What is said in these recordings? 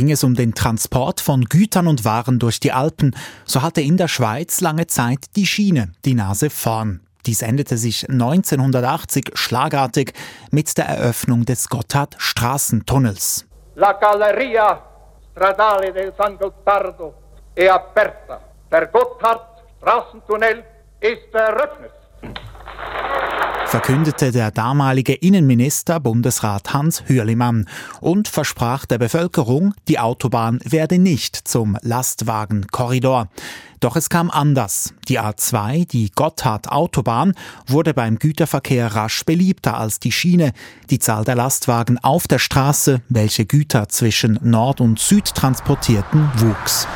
Ging es um den Transport von Gütern und Waren durch die Alpen, so hatte in der Schweiz lange Zeit die Schiene die Nase vorn. Dies endete sich 1980 schlagartig mit der Eröffnung des Gotthard-Straßentunnels. La Galleria Stradale del San Gottardo è aperta. Der Gotthard-Straßentunnel ist eröffnet verkündete der damalige Innenminister Bundesrat Hans Hürlimann und versprach der Bevölkerung, die Autobahn werde nicht zum Lastwagenkorridor. Doch es kam anders. Die A2, die Gotthard-Autobahn, wurde beim Güterverkehr rasch beliebter als die Schiene. Die Zahl der Lastwagen auf der Straße, welche Güter zwischen Nord und Süd transportierten, wuchs.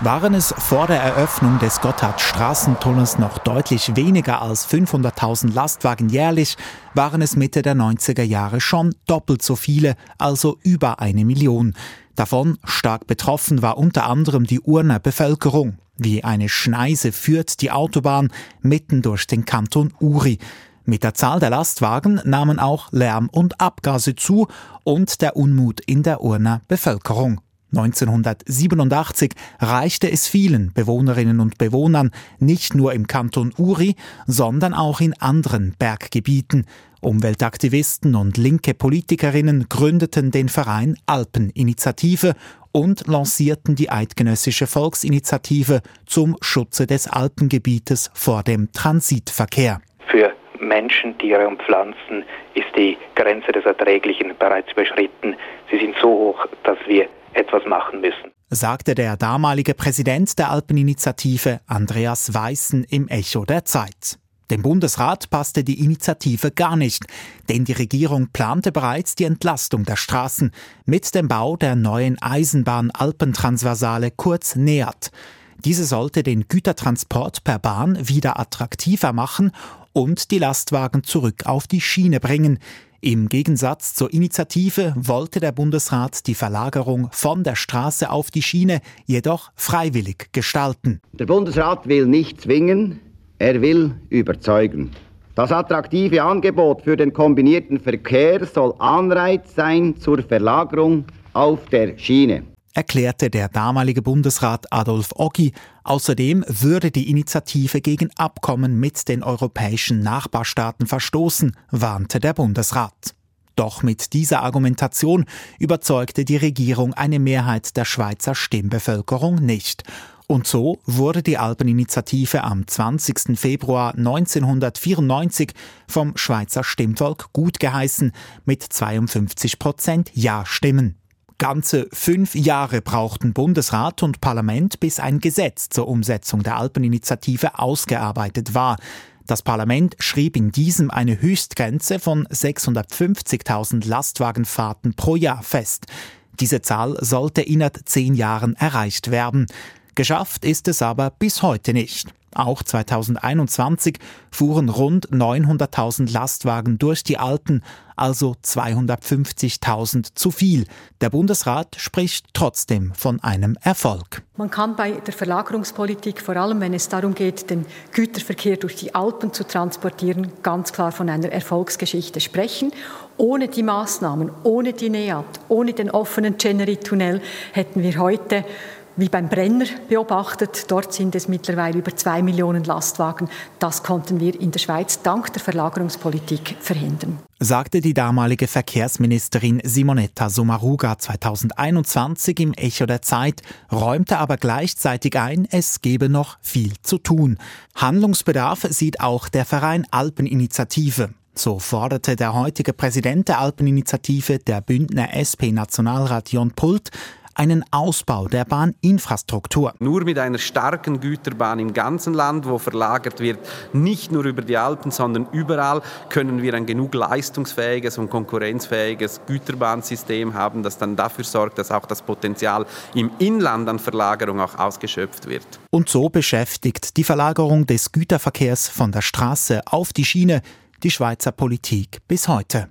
Waren es vor der Eröffnung des Gotthard-Straßentunnels noch deutlich weniger als 500.000 Lastwagen jährlich, waren es Mitte der 90er Jahre schon doppelt so viele, also über eine Million. Davon stark betroffen war unter anderem die Urner Bevölkerung. Wie eine Schneise führt die Autobahn mitten durch den Kanton Uri. Mit der Zahl der Lastwagen nahmen auch Lärm und Abgase zu und der Unmut in der Urner Bevölkerung. 1987 reichte es vielen Bewohnerinnen und Bewohnern nicht nur im Kanton Uri, sondern auch in anderen Berggebieten. Umweltaktivisten und linke Politikerinnen gründeten den Verein Alpeninitiative und lancierten die Eidgenössische Volksinitiative zum Schutze des Alpengebietes vor dem Transitverkehr. Für Menschen, Tiere und Pflanzen ist die Grenze des Erträglichen bereits überschritten. Sie sind so hoch, dass wir etwas machen müssen. Sagte der damalige Präsident der Alpeninitiative Andreas Weißen im Echo der Zeit. Dem Bundesrat passte die Initiative gar nicht, denn die Regierung plante bereits die Entlastung der Straßen mit dem Bau der neuen Eisenbahn Alpentransversale kurz nähert. Diese sollte den Gütertransport per Bahn wieder attraktiver machen und die Lastwagen zurück auf die Schiene bringen. Im Gegensatz zur Initiative wollte der Bundesrat die Verlagerung von der Straße auf die Schiene jedoch freiwillig gestalten. Der Bundesrat will nicht zwingen, er will überzeugen. Das attraktive Angebot für den kombinierten Verkehr soll Anreiz sein zur Verlagerung auf der Schiene erklärte der damalige Bundesrat Adolf Oggi. Außerdem würde die Initiative gegen Abkommen mit den europäischen Nachbarstaaten verstoßen, warnte der Bundesrat. Doch mit dieser Argumentation überzeugte die Regierung eine Mehrheit der Schweizer Stimmbevölkerung nicht. Und so wurde die Alpeninitiative am 20. Februar 1994 vom Schweizer Stimmvolk gutgeheißen mit 52 Prozent Ja-Stimmen. Ganze fünf Jahre brauchten Bundesrat und Parlament, bis ein Gesetz zur Umsetzung der Alpeninitiative ausgearbeitet war. Das Parlament schrieb in diesem eine Höchstgrenze von 650.000 Lastwagenfahrten pro Jahr fest. Diese Zahl sollte innerhalb zehn Jahren erreicht werden. Geschafft ist es aber bis heute nicht. Auch 2021 fuhren rund 900.000 Lastwagen durch die Alpen, also 250.000 zu viel. Der Bundesrat spricht trotzdem von einem Erfolg. Man kann bei der Verlagerungspolitik, vor allem wenn es darum geht, den Güterverkehr durch die Alpen zu transportieren, ganz klar von einer Erfolgsgeschichte sprechen. Ohne die Maßnahmen, ohne die NEAT, ohne den offenen Generi-Tunnel hätten wir heute wie beim Brenner beobachtet. Dort sind es mittlerweile über zwei Millionen Lastwagen. Das konnten wir in der Schweiz dank der Verlagerungspolitik verhindern. Sagte die damalige Verkehrsministerin Simonetta Sommaruga 2021 im Echo der Zeit, räumte aber gleichzeitig ein, es gebe noch viel zu tun. Handlungsbedarf sieht auch der Verein Alpeninitiative. So forderte der heutige Präsident der Alpeninitiative, der Bündner SP-Nationalrat Jon Pult, einen Ausbau der Bahninfrastruktur. Nur mit einer starken Güterbahn im ganzen Land, wo verlagert wird, nicht nur über die Alpen, sondern überall, können wir ein genug leistungsfähiges und konkurrenzfähiges Güterbahnsystem haben, das dann dafür sorgt, dass auch das Potenzial im Inland an Verlagerung auch ausgeschöpft wird. Und so beschäftigt die Verlagerung des Güterverkehrs von der Straße auf die Schiene die Schweizer Politik bis heute.